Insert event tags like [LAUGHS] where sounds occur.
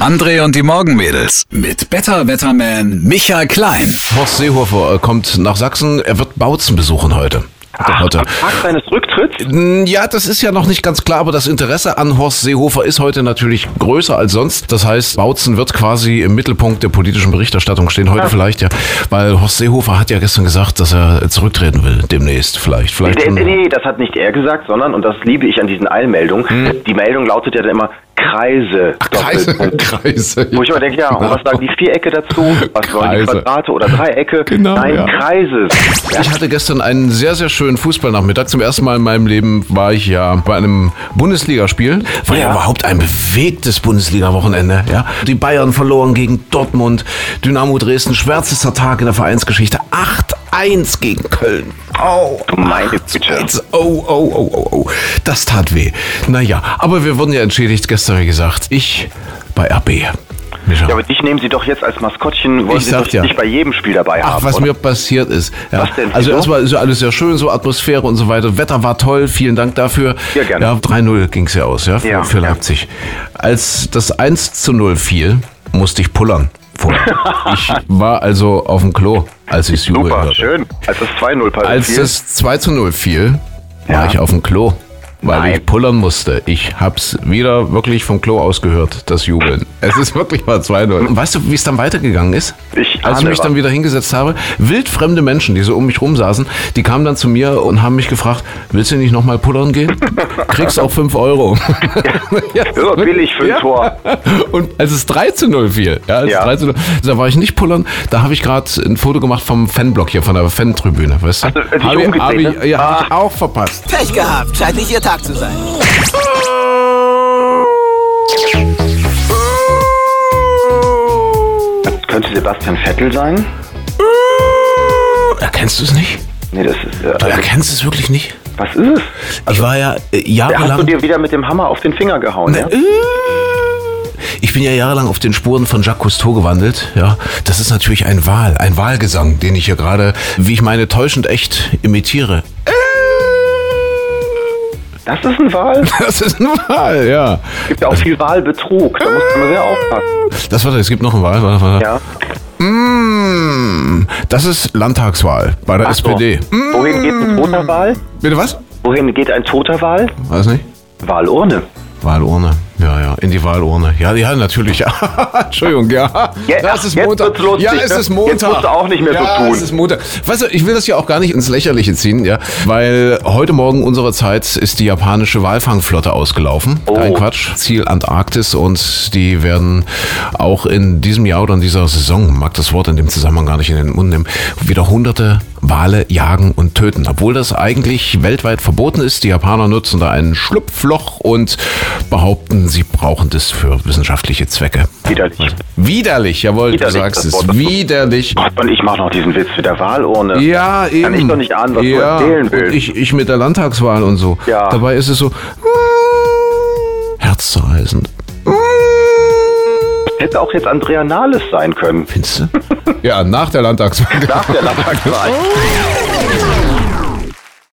André und die Morgenmädels mit Better Wetterman Michael Klein. Horst Seehofer kommt nach Sachsen. Er wird Bautzen besuchen heute. Ach, heute. am Tag seines Rücktritts? Mm, Ja, das ist ja noch nicht ganz klar, aber das Interesse an Horst Seehofer ist heute natürlich größer als sonst. Das heißt, Bautzen wird quasi im Mittelpunkt der politischen Berichterstattung stehen. Heute vielleicht ja, weil Horst Seehofer hat ja gestern gesagt, dass er zurücktreten will, demnächst vielleicht. vielleicht Nee, schon- nee, das hat nicht er gesagt, sondern, und das liebe ich an diesen Eilmeldungen, die Meldung lautet ja dann immer Kreise. Hm. Kreise. [LAUGHS] Kreise. Wo ich immer denke, ja, und was sagen die Vierecke dazu? Was wollen die. Quadrate oder Dreiecke? Genau, Nein, ja. Kreise. Ich hatte gestern einen sehr, sehr schönen Fußballnachmittag. Zum ersten Mal in meinem Leben war ich ja bei einem Bundesligaspiel. War ja, Ja. überhaupt ein bewegtes Bundesliga-Wochenende. Ja? Die Bayern verloren gegen Dortmund. Dynamo Dresden, schwärzester Tag in der Vereinsgeschichte. 8-1 gegen Köln. Oh, Du meine Güte. Oh, oh, oh, oh, oh. Das tat weh. Naja, aber wir wurden ja entschädigt, gestern wie gesagt. Ich bei RB. Micha. Ja, aber dich nehmen sie doch jetzt als Maskottchen, wollen Ich sie doch ja. nicht bei jedem Spiel dabei Ach, haben. was oder? mir passiert ist. Ja. Was denn? Also erstmal ist ja alles sehr schön, so Atmosphäre und so weiter. Wetter war toll, vielen Dank dafür. Ja, gerne. Ja, 3-0 ging es ja aus, ja, für, Ja, für. Leipzig. Als das 1 zu 0 fiel, musste ich pullern. Vorher. ich war also auf dem Klo, als ich es Super, schön. Als das 2-0 passiert. Als das 2 zu 0 fiel, war Ja. ich auf dem Klo, weil Nein. ich pullern musste. Ich hab's wieder wirklich vom Klo aus gehört, das Jubeln. [LAUGHS] Es ist wirklich mal 2-0. Und weißt du, wie es dann weitergegangen ist? Ich Als ich mich was. dann wieder hingesetzt habe, wildfremde Menschen, die so um mich rum saßen, die kamen dann zu mir und haben mich gefragt, willst du nicht nochmal pullern gehen? Kriegst auch 5 Euro. [LAUGHS] ja, Ja, billig für ein Tor. Und als es 3 zu 0 fiel, ja, als Ja. es 3 zu 0, da war ich nicht pullern, da habe ich gerade ein Foto gemacht vom Fanblock hier, von der Fantribüne, weißt du? Hast du, äh, dich Hab ich- hab ich, ja, hab ich Ah. auch verpasst. Pech gehabt, scheint nicht Ihr Tag zu sein. Das könnte Sebastian Vettel sein? Erkennst du es nicht? Nee, das ist. Äh, Du also, erkennst es wirklich nicht? was ist es? ich war ja äh, Da hast du jahrelang... dir wieder mit dem Hammer auf den Finger gehauen, ja? Ich bin ja jahrelang auf den Spuren von Jacques Cousteau gewandelt. Ja, das ist natürlich ein Wahl, ein Wahlgesang, den ich hier gerade, wie ich meine, täuschend echt imitiere. Das ist ein Wahl. [LAUGHS] Das ist ein Wahl, ja. Es gibt ja auch viel Wahlbetrug. Da muss man sehr aufpassen. Das warte, es gibt noch eine Wahl. Warte, warte. Ja. Mm, das ist Landtagswahl bei der Ach so. SPD. Mm, Wohin geht ein toter Wahl? bitte was? Wohin geht ein toter Wahl? Weiß nicht. Wahlurne. Wahlurne. Ja, ja, in die Wahlurne. Ja, ja, natürlich. [LAUGHS] Entschuldigung, ja. Ja, es ist jetzt Montag. lustig, ja, es ne? ist Montag. Jetzt musst du auch nicht mehr so ja, tun. es ist Montag. Weißt du, ich will das ja auch gar nicht ins Lächerliche ziehen, ja, weil heute Morgen unserer Zeit ist die japanische Walfangflotte ausgelaufen. Oh. Kein Quatsch. Ziel Antarktis und die werden auch in diesem Jahr oder in dieser Saison, mag das Wort in dem Zusammenhang gar nicht in den Mund nehmen, wieder hunderte Wale jagen und töten. Obwohl das eigentlich weltweit verboten ist. Die Japaner nutzen da ein Schlupfloch und behaupten, sie brauchen das für wissenschaftliche Zwecke. Widerlich. Widerlich, jawohl, Widerlich, du sagst es. Wort, du- Widerlich. Gott, und ich mache noch diesen Witz mit der Wahlurne. Ja, eben. Kann ich doch nicht ahnen, was du ja, erzählen und willst. Ich, ich mit der Landtagswahl und so. Ja. Dabei ist es so herzzerreißend. Hätte auch jetzt Andrea Nahles sein können. Findest du? ja, nach der Landtagswahl. Nach der Landtagswahl. [LAUGHS]